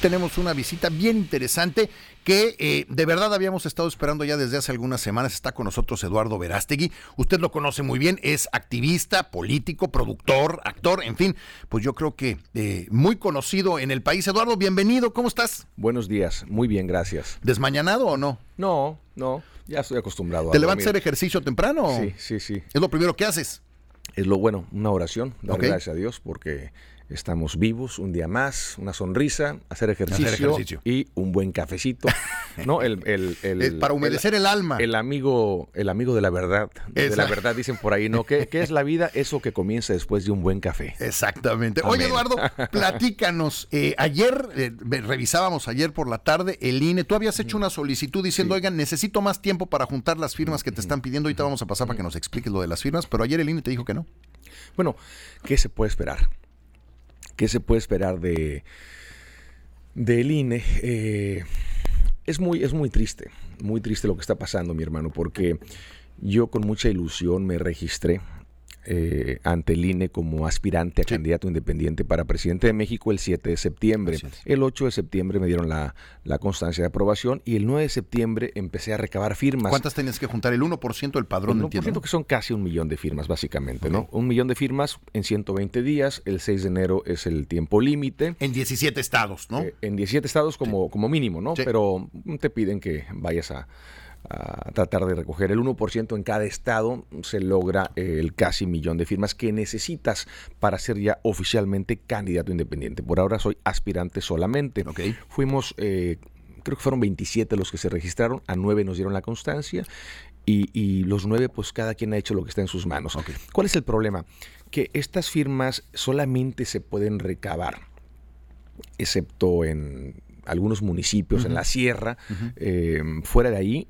tenemos una visita bien interesante que eh, de verdad habíamos estado esperando ya desde hace algunas semanas. Está con nosotros Eduardo Verástegui. Usted lo conoce muy bien, es activista, político, productor, actor, en fin, pues yo creo que eh, muy conocido en el país. Eduardo, bienvenido, ¿cómo estás? Buenos días, muy bien, gracias. ¿Desmañanado o no? No, no, ya estoy acostumbrado. ¿Te levantas a hacer ejercicio temprano? Sí, sí, sí. ¿Es lo primero que haces? Es lo bueno, una oración, dar gracias a Dios porque Estamos vivos un día más, una sonrisa, hacer ejercicio, y un buen cafecito. ¿no? El, para humedecer el, alma. El amigo, el amigo de la verdad. De la verdad dicen por ahí, ¿no? ¿Qué, es la vida? Eso que comienza después de un buen café. Exactamente. Oye, Eduardo, platícanos. Eh, ayer, eh, revisábamos ayer por la tarde el INE. Tú habías hecho una solicitud diciendo, oigan, necesito más tiempo para juntar las firmas que te están pidiendo. Ahorita vamos a pasar para que nos expliques lo de las firmas, pero ayer el INE te dijo que no. Bueno, ¿qué se puede esperar? ¿Qué se puede esperar de del INE? Eh, es, muy, es muy triste, muy triste lo que está pasando, mi hermano, porque yo con mucha ilusión me registré eh, ante el INE como aspirante a candidato independiente para presidente de México el 7 de septiembre. El 8 de septiembre me dieron la, constancia de aprobación y el 9 de septiembre empecé a recabar firmas. ¿Cuántas tenías que juntar? El 1% del padrón, el 1% que son casi un millón de firmas, básicamente, ¿no? Un millón de firmas en 120 días, el 6 de enero es el tiempo límite. En 17 estados, ¿no? Eh, en 17 estados como, como mínimo, ¿no? Pero te piden que vayas a a tratar de recoger el 1% en cada estado, se logra el casi millón de firmas que necesitas para ser ya oficialmente candidato independiente. Por ahora soy aspirante solamente. Okay. Fuimos, eh, creo que fueron 27 los que se registraron, a 9 nos dieron la constancia y, los 9 pues cada quien ha hecho lo que está en sus manos. ¿Cuál es el problema? Que estas firmas solamente se pueden recabar, excepto en algunos municipios, en la sierra, eh, fuera de ahí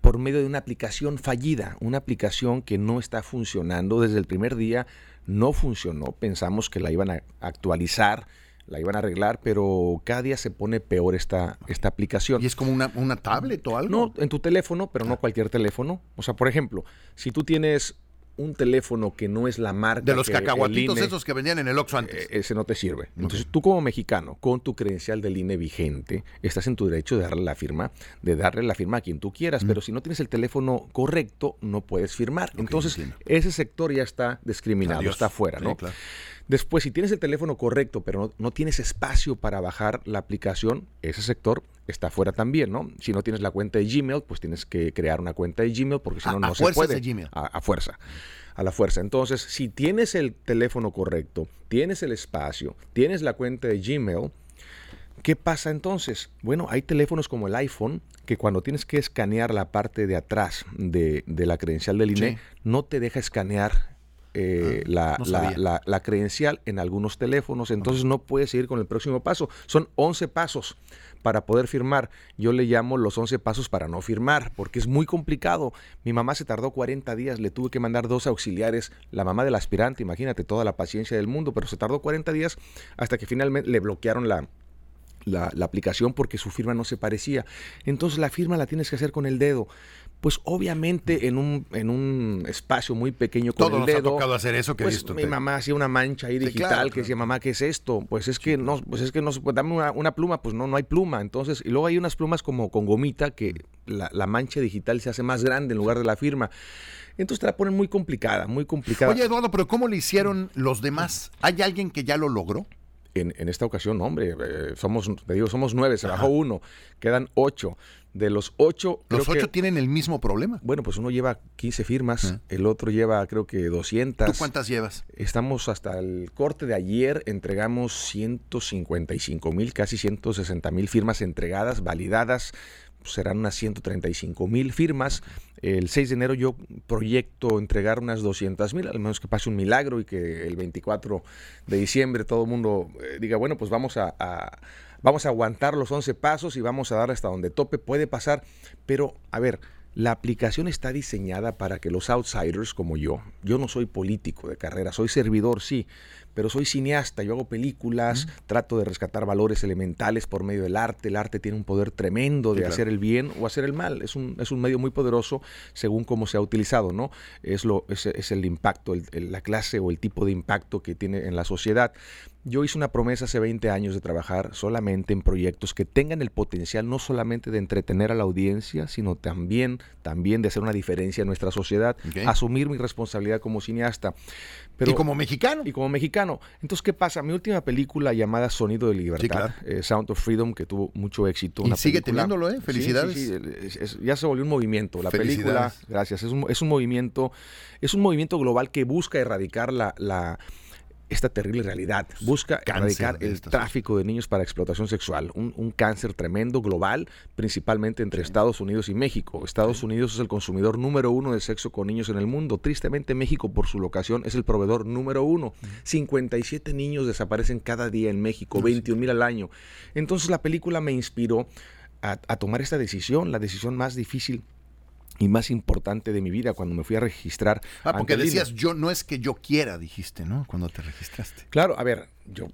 por medio de una aplicación fallida, una aplicación que no está funcionando desde el primer día, no funcionó, pensamos que la iban a actualizar, la iban a arreglar, pero cada día se pone peor esta, esta aplicación. ¿Y es como una, una tablet o algo? No, en tu teléfono, pero no ah. cualquier teléfono. O sea, por ejemplo, si tú tienes un teléfono que no es la marca. De los cacahuatitos esos que vendían en el Oxxo antes. Eh, ese no te sirve. Entonces, tú como mexicano, con tu credencial del INE vigente, estás en tu derecho de darle la firma, de darle la firma a quien tú quieras, pero si no tienes el teléfono correcto, no puedes firmar. Entonces, ese sector ya está discriminado, está fuera, ¿no? Después, si tienes el teléfono correcto, pero no, tienes espacio para bajar la aplicación, ese sector está fuera también, ¿no? Si no tienes la cuenta de Gmail, pues tienes que crear una cuenta de Gmail porque si no, no se puede. Gmail. A, fuerza. A la fuerza. Entonces, si tienes el teléfono correcto, tienes el espacio, tienes la cuenta de Gmail, ¿qué pasa entonces? Bueno, hay teléfonos como el iPhone que cuando tienes que escanear la parte de atrás de, la credencial del INE, no te deja escanear eh, ah, la, la, credencial en algunos teléfonos, entonces no puedes seguir con el próximo paso. Son 11 pasos para poder firmar. Yo le llamo los 11 pasos para no firmar, porque es muy complicado. Mi mamá se tardó 40 días, le tuve que mandar dos auxiliares, la mamá del aspirante, imagínate toda la paciencia del mundo, pero se tardó 40 días hasta que finalmente le bloquearon la, la, la, aplicación porque su firma no se parecía. Entonces la firma la tienes que hacer con el dedo. Pues obviamente en un, en un espacio muy pequeño con el dedo. ha tocado hacer eso que pues, Mi mamá hacía una mancha ahí digital que decía, mamá, ¿qué es esto? Pues es que no, pues es que no se puede, dame una, pluma, pues no, no hay pluma. Entonces, y luego hay unas plumas como con gomita que la, la mancha digital se hace más grande en lugar de la firma. Entonces te la ponen muy complicada, muy complicada. Oye, Eduardo, pero ¿cómo le hicieron los demás? ¿Hay alguien que ya lo logró? En, en, esta ocasión, hombre, eh, somos, te digo, somos nueve, se bajó uno, quedan ocho. De los ocho... ¿Los ocho tienen el mismo problema? Bueno, pues uno lleva 15 firmas, el otro lleva creo que 200. ¿Tú cuántas llevas? Estamos hasta el corte de ayer, entregamos 155 mil, casi 160 mil firmas entregadas, validadas, serán unas 135 mil firmas. El 6 de enero yo proyecto entregar unas 200 mil, al menos que pase un milagro y que el 24 de diciembre todo el mundo eh, diga, bueno, pues vamos a, vamos a aguantar los 11 pasos y vamos a dar hasta donde tope. Puede pasar, pero a ver, la aplicación está diseñada para que los outsiders como yo, yo no soy político de carrera, soy servidor, sí, pero soy cineasta, yo hago películas, trato de rescatar valores elementales por medio del arte. El arte tiene un poder tremendo de hacer el bien o hacer el mal. Es un, es un medio muy poderoso según cómo se ha utilizado, ¿no? Es, lo, es, es el impacto, la clase o el tipo de impacto que tiene en la sociedad. Yo hice una promesa hace 20 años de trabajar solamente en proyectos que tengan el potencial no solamente de entretener a la audiencia, sino también, también de hacer una diferencia en nuestra sociedad, asumir mi responsabilidad como cineasta. y como mexicano. Y como mexicano. Entonces, ¿qué pasa? Mi última película llamada Sonido de Libertad, eh, Sound of Freedom, que tuvo mucho éxito. Y sigue teniéndolo, ¿eh? Felicidades. Sí, ya se volvió un movimiento. La película, gracias, es un, es un movimiento, es un movimiento global que busca erradicar la, la esta terrible realidad. Busca erradicar el tráfico de niños para explotación sexual, un, cáncer tremendo global, principalmente entre Estados Unidos y México. Estados Unidos es el consumidor número uno de sexo con niños en el mundo. Tristemente México, por su locación, es el proveedor número uno. 57 niños desaparecen cada día en México, 21 mil al año. Entonces la película me inspiró a, a tomar esta decisión, la decisión más difícil y más importante de mi vida cuando me fui a registrar. Ah, porque decías, yo no es que yo quiera, dijiste, ¿no? Cuando te registraste. Claro, a ver, yo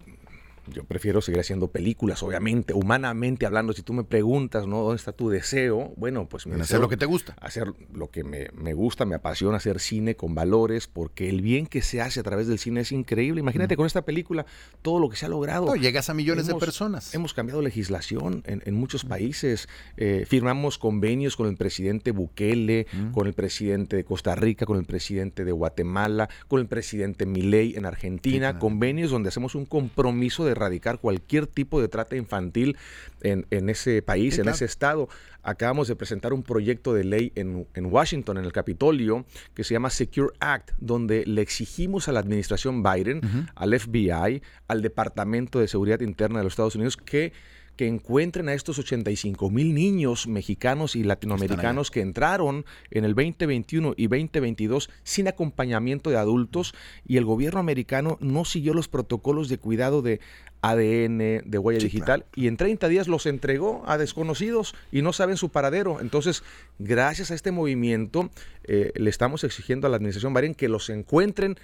yo prefiero seguir haciendo películas, obviamente, humanamente hablando. Si tú me preguntas, ¿no? ¿Dónde está tu deseo? Bueno, pues me hacer lo que te gusta. Hacer lo que me, me, gusta, me apasiona hacer cine con valores, porque el bien que se hace a través del cine es increíble. Imagínate con esta película todo lo que se ha logrado. No, llegas a millones de personas. Hemos cambiado legislación en, en muchos países. Eh, firmamos convenios con el presidente Bukele, con el presidente de Costa Rica, con el presidente de Guatemala, con el presidente Milei en Argentina. convenios donde hacemos un compromiso de erradicar cualquier tipo de trata infantil en, ese país, en ese estado. Acabamos de presentar un proyecto de ley en, Washington, en el Capitolio, que se llama Secure Act, donde le exigimos a la administración Biden, al FBI, al Departamento de Seguridad Interna de los Estados Unidos, que que encuentren a estos 85 mil niños mexicanos y latinoamericanos que entraron en el 2021 y 2022 sin acompañamiento de adultos y el gobierno americano no siguió los protocolos de cuidado de ADN, de huella digital, y en 30 días los entregó a desconocidos y no saben su paradero. Entonces, gracias a este movimiento, eh, le estamos exigiendo a la administración Biden que los encuentren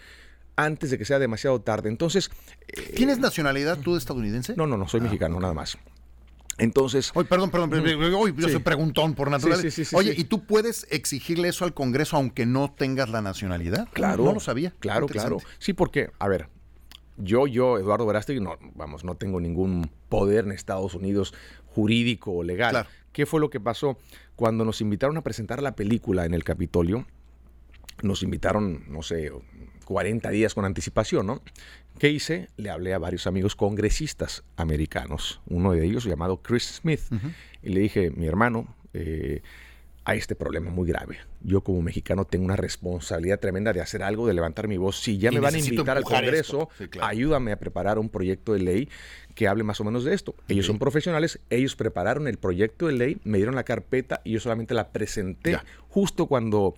antes de que sea demasiado tarde. Entonces... Eh, ¿Tienes nacionalidad tú estadounidense? No, no, no, soy ah, mexicano, nada más. Entonces. Oye, perdón, perdón, mm, yo soy preguntón por naturaleza. Oye, ¿y tú puedes exigirle eso al Congreso aunque no tengas la nacionalidad? Claro. No lo sabía. Claro, claro. Sí, porque, a ver, yo, yo, Eduardo Verástegui, no, vamos, no tengo ningún poder en Estados Unidos jurídico o legal. ¿Qué fue lo que pasó? Cuando nos invitaron a presentar la película en el Capitolio, nos invitaron, no sé, 40 días con anticipación, ¿no? ¿Qué hice? Le hablé a varios amigos congresistas americanos, uno de ellos llamado Chris Smith, y le dije, mi hermano, eh, hay este problema muy grave. Yo como mexicano tengo una responsabilidad tremenda de hacer algo, de levantar mi voz. Si ya me van a invitar al Congreso, ayúdame a preparar un proyecto de ley que hable más o menos de esto. Ellos son profesionales, ellos prepararon el proyecto de ley, me dieron la carpeta y yo solamente la presenté justo cuando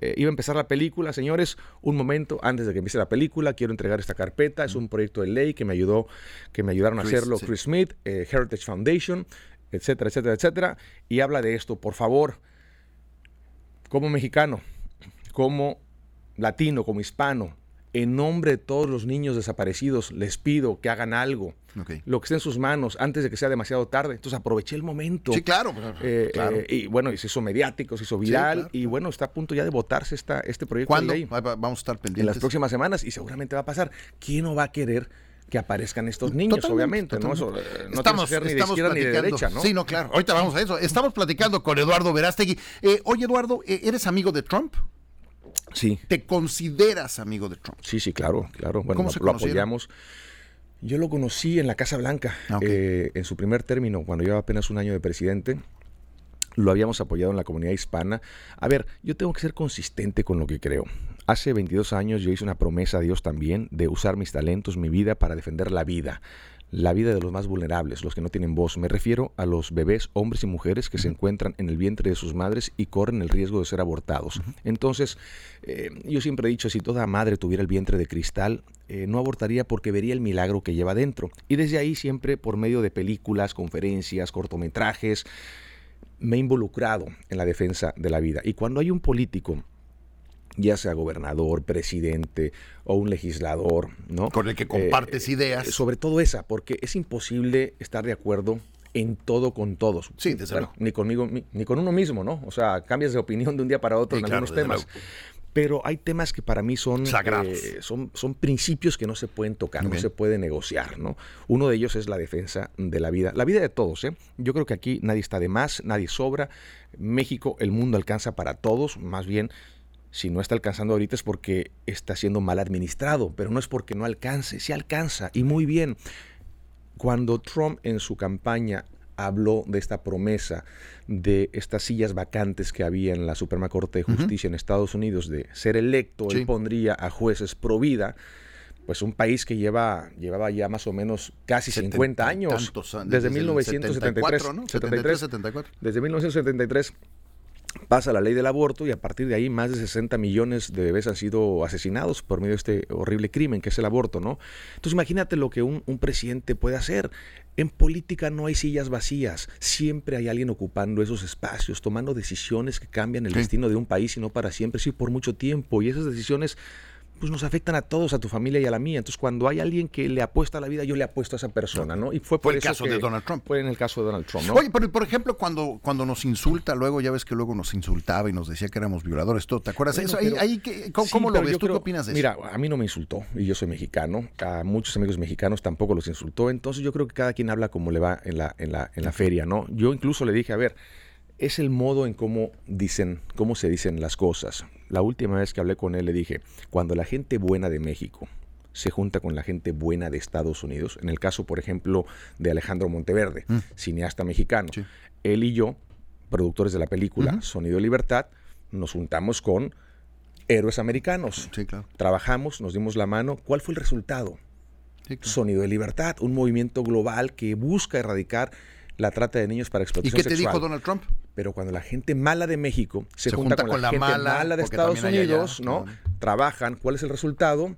eh, iba a empezar la película, señores, un momento antes de que empiece la película, quiero entregar esta carpeta, es un proyecto de ley que me ayudó, que me ayudaron a hacerlo Chris Smith, eh, Heritage Foundation, etcétera, etcétera, etcétera, y habla de esto, por favor, como mexicano, como latino, como hispano, en nombre de todos los niños desaparecidos, les pido que hagan algo. Lo que esté en sus manos antes de que sea demasiado tarde. Entonces aproveché el momento. Sí, claro. Eh, eh, y bueno, y se hizo mediático, se hizo viral. y bueno, está a punto ya de votarse esta, este proyecto ¿Cuándo? de ley. Vamos a estar pendientes. En las próximas semanas y seguramente va a pasar. ¿Quién no va a querer que aparezcan estos niños, obviamente, ¿no? Eso, eh, no estamos, ni de izquierda ni de derecha, ¿no? Sí, no, claro. Ahorita vamos a eso. Estamos platicando con Eduardo Verástegui. oye, Eduardo, ¿eres amigo de Trump? Sí. ¿Te consideras amigo de Trump? Sí, sí, claro, claro. Bueno, ¿Cómo lo, apoyamos. Yo lo conocí en la Casa Blanca, ah, eh, en su primer término, cuando llevaba apenas un año de presidente. Lo habíamos apoyado en la comunidad hispana. A ver, yo tengo que ser consistente con lo que creo. Hace 22 años yo hice una promesa a Dios también de usar mis talentos, mi vida, para defender la vida la vida de los más vulnerables, los que no tienen voz. Me refiero a los bebés, hombres y mujeres que se encuentran en el vientre de sus madres y corren el riesgo de ser abortados. Entonces, eh, yo siempre he dicho, si toda madre tuviera el vientre de cristal, eh, no abortaría porque vería el milagro que lleva dentro. Y desde ahí siempre, por medio de películas, conferencias, cortometrajes, me he involucrado en la defensa de la vida. Y cuando hay un político ya sea gobernador, presidente o un legislador, ¿no? Con el que compartes Eh, ideas. Sobre todo esa, porque es imposible estar de acuerdo en todo con todos. Sí, desde luego. Ni conmigo, ni, con uno mismo, ¿no? O sea, cambias de opinión de un día para otro Sí, en claro, algunos temas. luego. Pero hay temas que para mí son, Sagrados. eh, son, son principios que no se pueden tocar, no se puede negociar, ¿no? Uno de ellos es la defensa de la vida, la vida de todos, ¿eh? Yo creo que aquí nadie está de más, nadie sobra. México, el mundo alcanza para todos, más bien si no está alcanzando ahorita es porque está siendo mal administrado, pero no es porque no alcance, sí alcanza y muy bien. Cuando Trump en su campaña habló de esta promesa de estas sillas vacantes que había en la Suprema Corte de Justicia en Estados Unidos de ser electo, Sí. él pondría a jueces pro vida, pues un país que lleva llevaba ya más o menos casi 50 Setenta y años, desde, el 1973, 74, ¿no? 73, 74. desde 1973 pasa la ley del aborto y a partir de ahí más de 60 millones de bebés han sido asesinados por medio de este horrible crimen que es el aborto, ¿no? Entonces imagínate lo que un, un presidente puede hacer. En política no hay sillas vacías, siempre hay alguien ocupando esos espacios, tomando decisiones que cambian el Sí. destino de un país y no para siempre, sí por mucho tiempo. Y esas decisiones pues nos afectan a todos, a tu familia y a la mía. Entonces, cuando hay alguien que le apuesta a la vida, yo le apuesto a esa persona, ¿no? Y fue, por Fue el eso caso que- de Donald Trump. Fue en el caso de Donald Trump, ¿no? Oye, pero por ejemplo, cuando, cuando nos insulta, luego ya ves que luego nos insultaba y nos decía que éramos violadores, ¿te acuerdas? Bueno, Eso, ahí, pero- ahí que- ¿Cómo, Sí, cómo lo ves? ¿Tú qué opinas de eso? Mira, a mí no me insultó y yo soy mexicano. A muchos amigos mexicanos tampoco los insultó. Entonces yo creo que cada quien habla como le va en la, en la, en la feria, ¿no? Yo incluso le dije, a ver, es el modo en cómo dicen, cómo se dicen las cosas. La última vez que hablé con él le dije, cuando la gente buena de México se junta con la gente buena de Estados Unidos, en el caso, por ejemplo, de Alejandro Monteverde, cineasta mexicano, Mm. Sí. él y yo, productores de la película. Sonido de Libertad, nos juntamos con héroes americanos. Sí, claro. Trabajamos, nos dimos la mano. ¿Cuál fue el resultado? Sí, claro. Sonido de Libertad, un movimiento global que busca erradicar la trata de niños para ¿Y explotación qué te sexual. dijo Donald Trump? Pero cuando la gente mala de México se, Se junta, junta con, con la, la gente mala, mala, de Estados allá, Unidos, ¿no? Trabajan. ¿Cuál es el resultado?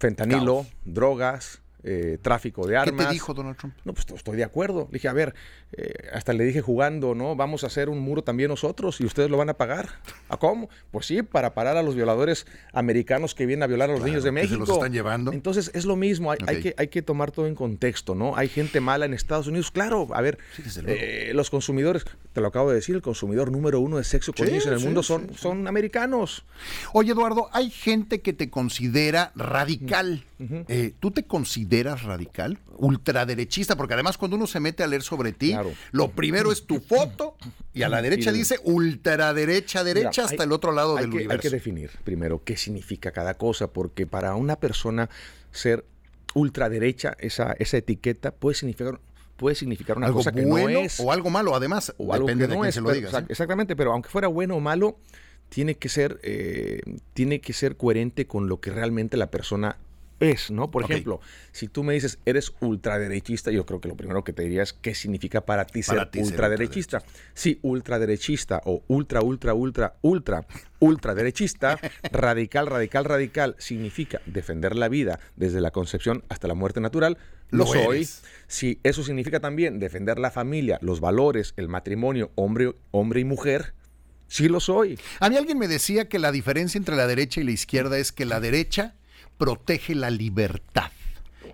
Fentanilo, Caos. drogas, eh, tráfico de ¿Qué armas. te dijo Donald Trump? No, pues estoy de acuerdo. Le dije, a ver, eh, hasta le dije jugando, ¿no? Vamos a hacer un muro también nosotros y ustedes lo van a pagar. ¿A cómo? Pues sí, para parar a los violadores americanos que vienen a violar a los Claro, niños de que se México. los están llevando. Entonces es lo mismo, hay, que, hay que tomar todo en contexto, ¿no? Hay gente mala en Estados Unidos, claro, a ver, Sí, eh, los consumidores, te lo acabo de decir, el consumidor número uno de sexo con Sí, niños en el sí, mundo son, son americanos. Oye, Eduardo, hay gente que te considera radical. Eh, ¿Tú te consideras radical? Ultraderechista, porque además cuando uno se mete a leer sobre ti, Claro. lo primero es tu foto y a la derecha dice ultraderecha, derecha Mira, hasta hay- el otro lado del que, universo. Hay que definir primero qué significa cada cosa, porque para una persona ser ultraderecha, esa, esa etiqueta puede significar, puede significar una algo cosa que bueno no es. o algo malo, además, o algo depende que de no quién es. se lo digas. exact-. Exactamente, pero aunque fuera bueno o malo, tiene que ser, eh, tiene que ser coherente con lo que realmente la persona es, ¿no? Por ejemplo, si tú me dices eres ultraderechista, yo creo que lo primero que te diría es qué significa para ti Para ser ti ser ultraderechista. Sí, ultraderechista o ultra, ultra, ultra, ultra, ultraderechista, radical, radical, radical, significa defender la vida desde la concepción hasta la muerte natural. Lo, Lo soy. eres. Si eso significa también defender la familia, los valores, el matrimonio, hombre, hombre y mujer, sí lo soy. A mí alguien me decía que la diferencia entre la derecha y la izquierda es que la derecha protege la libertad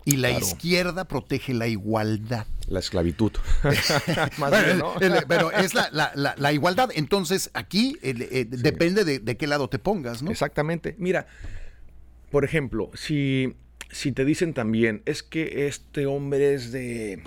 y la Claro. izquierda protege la igualdad. La esclavitud. Más Bueno, bien, ¿no? el- pero es la, la- la- la igualdad. Entonces, aquí el- eh, depende de, de qué lado te pongas, ¿no? Exactamente. Mira, por ejemplo, si, si te dicen también, es que este hombre es de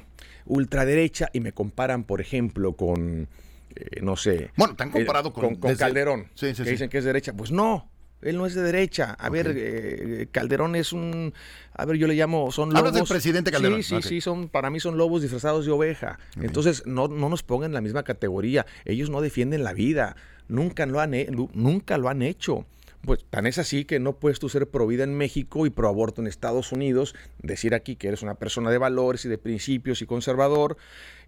ultraderecha y me comparan, por ejemplo, con, eh, no sé. Bueno, te han comparado eh, con- con, desde- Calderón, Sí, sí, que sí. dicen que es derecha. Pues no. Él no es de derecha. A ver, eh, Calderón es un. A ver, yo le llamo. Son lobos. Hablas del presidente Calderón, Sí, sí, sí. Son, para mí son lobos disfrazados de oveja. Entonces, no, no nos pongan en la misma categoría. Ellos no defienden la vida. Nunca lo han, nunca lo han hecho. Pues tan es así que no puedes tú ser pro vida en México y pro aborto en Estados Unidos, decir aquí que eres una persona de valores y de principios y conservador,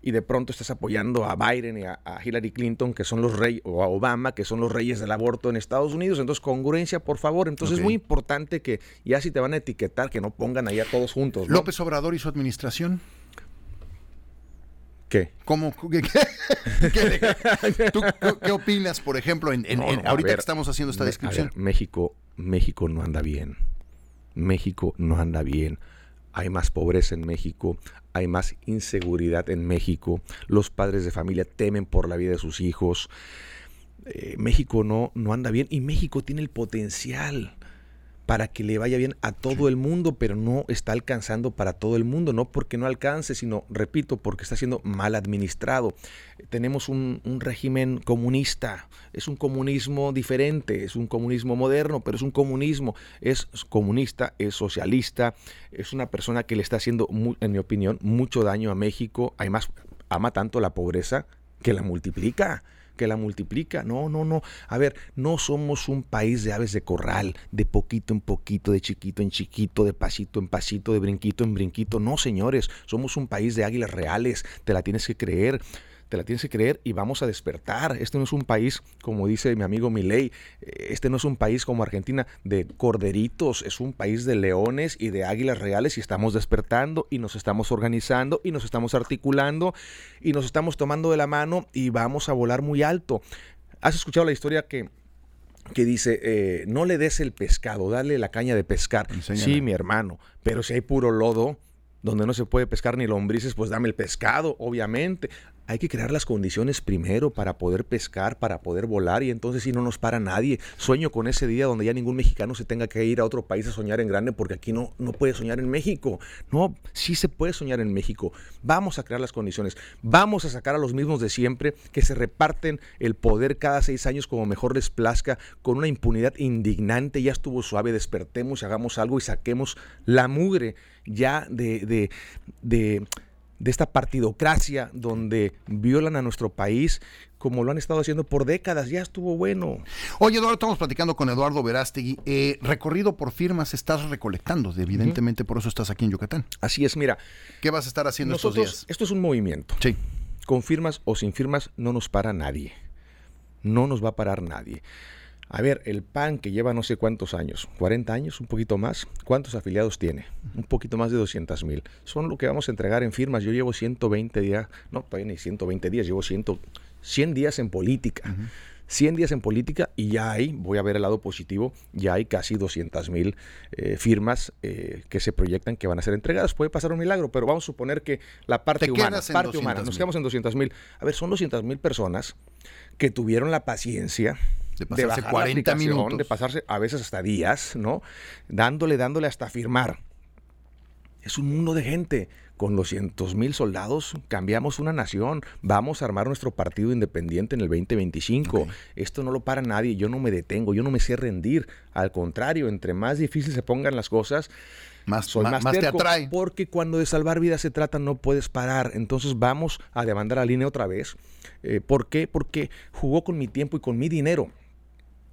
y de pronto estás apoyando a Biden y a, a Hillary Clinton, que son los reyes, o a Obama, que son los reyes del aborto en Estados Unidos. Entonces, congruencia, por favor. Entonces, es muy importante que ya si te van a etiquetar, que no pongan ahí a todos juntos. ¿no? López Obrador y su administración. ¿Qué? ¿Cómo? ¿Qué, qué, tú qué opinas, por ejemplo, en, ahorita que estamos haciendo esta descripción? México, México no anda bien. México no anda bien. Hay más pobreza en México, hay más inseguridad en México. Los padres de familia temen por la vida de sus hijos. Eh, México no, no anda bien y México tiene el potencial para que le vaya bien a todo el mundo, pero no está alcanzando para todo el mundo, no porque no alcance, sino, repito, porque está siendo mal administrado. Tenemos un, régimen comunista, es un comunismo diferente, es un comunismo moderno, pero es un comunismo, es comunista, es socialista, es una persona que le está haciendo, en mi opinión, mucho daño a México, además ama tanto la pobreza que la multiplica que la multiplica. No, no, no. A ver, no somos un país de aves de corral, de poquito en poquito, de chiquito en chiquito, de pasito en pasito, de brinquito en brinquito. No, señores, somos un país de águilas reales. Te la tienes que creer te la tienes que creer y vamos a despertar. Este no es un país, como dice mi amigo Milei, eh, este no es un país como Argentina de corderitos, es un país de leones y de águilas reales y estamos despertando y nos estamos organizando y nos estamos articulando y nos estamos tomando de la mano y vamos a volar muy alto. ¿Has escuchado la historia que que dice, eh, no le des el pescado, dale la caña de pescar. Sí, mi hermano, pero si hay puro lodo, donde no se puede pescar ni lombrices, pues dame el pescado, obviamente hay que crear las condiciones primero para poder pescar, para poder volar y entonces si no nos para nadie. Sueño con ese día donde ya ningún mexicano se tenga que ir a otro país a soñar en grande porque aquí no, no puede soñar en México. No, sí se puede soñar en México. Vamos a crear las condiciones. Vamos a sacar a los mismos de siempre que se reparten el poder cada seis años como mejor les plazca con una impunidad indignante. Ya estuvo suave, despertemos, hagamos algo y saquemos la mugre ya de, de de esta partidocracia donde violan a nuestro país como lo han estado haciendo por décadas. Ya estuvo bueno. Oye, Eduardo, estamos platicando con Eduardo Verástegui. Eh, recorrido por firmas estás recolectando, evidentemente por eso estás aquí en Yucatán. Así es, mira. ¿Qué vas a estar haciendo estos días? Esto es un movimiento. Sí. Con firmas o sin firmas no nos para nadie. No nos va a parar nadie. A ver, el PAN que lleva no sé cuántos años, 40 años, un poquito más, ¿cuántos afiliados tiene? Un poquito más de 200 mil. Son lo que vamos a entregar en firmas. Yo llevo 120 días, no, todavía ni 120 días, llevo 100, 100 días en política. 100 días en política y ya hay, voy a ver el lado positivo, ya hay casi 200 mil eh, firmas eh, que se proyectan que van a ser entregadas. Puede pasar un milagro, pero vamos a suponer que la parte humana, parte humana, nos quedamos en 200 mil. A ver, son 200 mil personas que tuvieron la paciencia de pasarse 40 minutos. De pasarse a veces hasta días, ¿no? Dándole, dándole hasta firmar. Es un mundo de gente. Con los cientos mil soldados cambiamos una nación. Vamos a armar nuestro partido independiente en el 2025. Esto no lo para nadie. Yo no me detengo. Yo no me sé rendir. Al contrario, entre más difícil se pongan las cosas, más, soy más, te atrae. Porque cuando de salvar vidas se trata, no puedes parar. Entonces vamos a demandar a línea otra vez. Eh, ¿Por qué? Porque jugó con mi tiempo y con mi dinero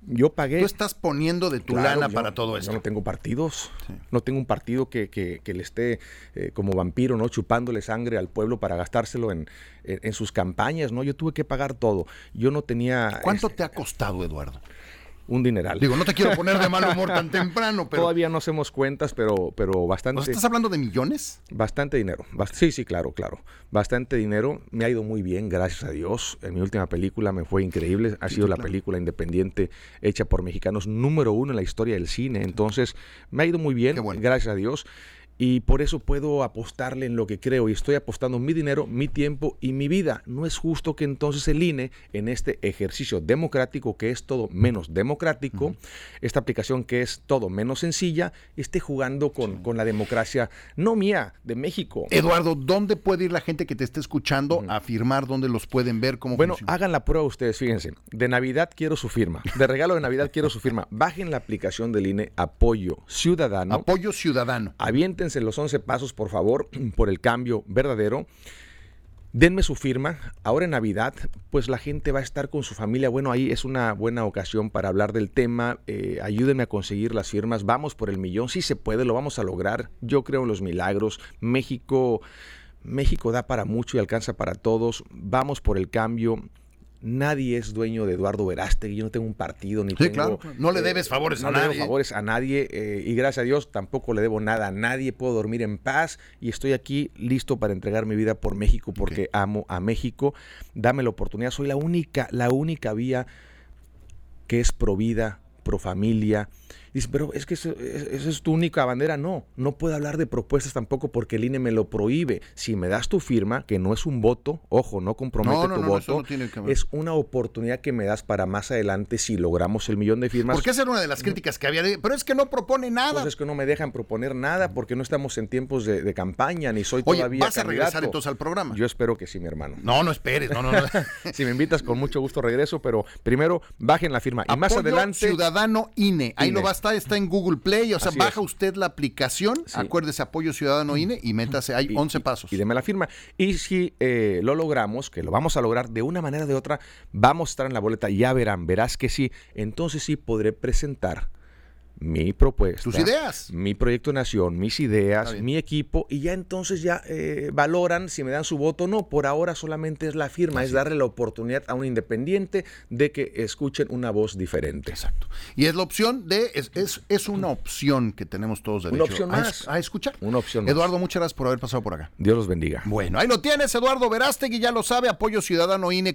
yo pagué. Tú estás poniendo de tu lana para todo eso. Yo no tengo partidos. No tengo un partido que, que, le esté eh, como vampiro, ¿no? Chupándole sangre al pueblo para gastárselo en, en, sus campañas, ¿no? Yo tuve que pagar todo. Yo no tenía. ¿Cuánto te ha costado, Eduardo? Un dineral. Digo, no te quiero poner de mal humor tan temprano, pero... Todavía no hacemos cuentas, pero, pero bastante... estás hablando de millones? Bastante dinero. sí, sí, claro, claro. Bastante dinero. Me ha ido muy bien, gracias a Dios. En mi última película me fue increíble. Ha sido la película independiente hecha por mexicanos número uno en la historia del cine. Entonces, me ha ido muy bien, gracias a Dios y por eso puedo apostarle en lo que creo y estoy apostando mi dinero, mi tiempo y mi vida. No es justo que entonces el INE en este ejercicio democrático que es todo menos democrático, esta aplicación que es todo menos sencilla, esté jugando con, con, la democracia no mía, de México. Eduardo, ¿dónde puede ir la gente que te esté escuchando a firmar? ¿Dónde los pueden ver? Cómo bueno, hagan la prueba ustedes, fíjense. De Navidad quiero su firma. De regalo de Navidad quiero su firma. Bajen la aplicación del INE Apoyo Ciudadano. Apoyo Ciudadano. Avienten los 11 pasos, por favor, por el cambio verdadero. Denme su firma. Ahora en Navidad, pues la gente va a estar con su familia. Bueno, ahí es una buena ocasión para hablar del tema. Eh, ayúdenme a conseguir las firmas. Vamos por el millón. Si se puede, lo vamos a lograr. Yo creo en los milagros. México, México da para mucho y alcanza para todos. Vamos por el cambio nadie es dueño de Eduardo Verástegui, yo no tengo un partido ni Sí, tengo... claro. No le debes favores no a le debo nadie. favores a nadie eh, y gracias a Dios tampoco le debo nada a nadie, puedo dormir en paz y estoy aquí listo para entregar mi vida por México porque amo a México. Dame la oportunidad, soy la única, la única vía que es pro vida, pro familia. Dice, pero es que eso, es- esa es tu única bandera. No, no puedo hablar de propuestas tampoco porque el INE me lo prohíbe. Si me das tu firma, que no es un voto, ojo, no compromete No, no, tu no, eso voto, no tiene que ver. es una oportunidad que me das para más adelante si logramos el millón de firmas. Porque esa era una de las críticas que había. de- Pero es que no propone nada. Pues es que no me dejan proponer nada porque no estamos en tiempos de, de campaña ni soy Oye, todavía ¿vas a regresar entonces al programa? Yo espero que sí, mi hermano. No, no esperes. No, no, no. Si me invitas, con mucho gusto regreso, pero primero bajen la firma. Y más adelante. Ciudadano INE. Ahí INE. lo va a estar, está en Google Play. O sea, Así baja es. usted la aplicación, Sí. acuérdese Apoyo Ciudadano INE y métase. Hay y- 11 y- pasos. Y deme la firma. Y si eh, lo logramos, que lo vamos a lograr de una manera o de otra, vamos a estar en la boleta, ya verán, verás que sí. Entonces sí podré presentar mi propuesta. Tus ideas. Mi proyecto de nación, mis ideas, mi equipo, y ya entonces ya eh, valoran si me dan su voto o no. Por ahora solamente es la firma, es darle la oportunidad a un independiente de que escuchen una voz diferente. Exacto. Y es la opción de, es, es, es una opción que tenemos todos derecho opción a, más. a escuchar. Una opción más. Eduardo, muchas gracias por haber pasado por acá. Dios los bendiga. Bueno, ahí lo tienes, Eduardo Verástegui, ya lo sabe, Apoyo Ciudadano INE.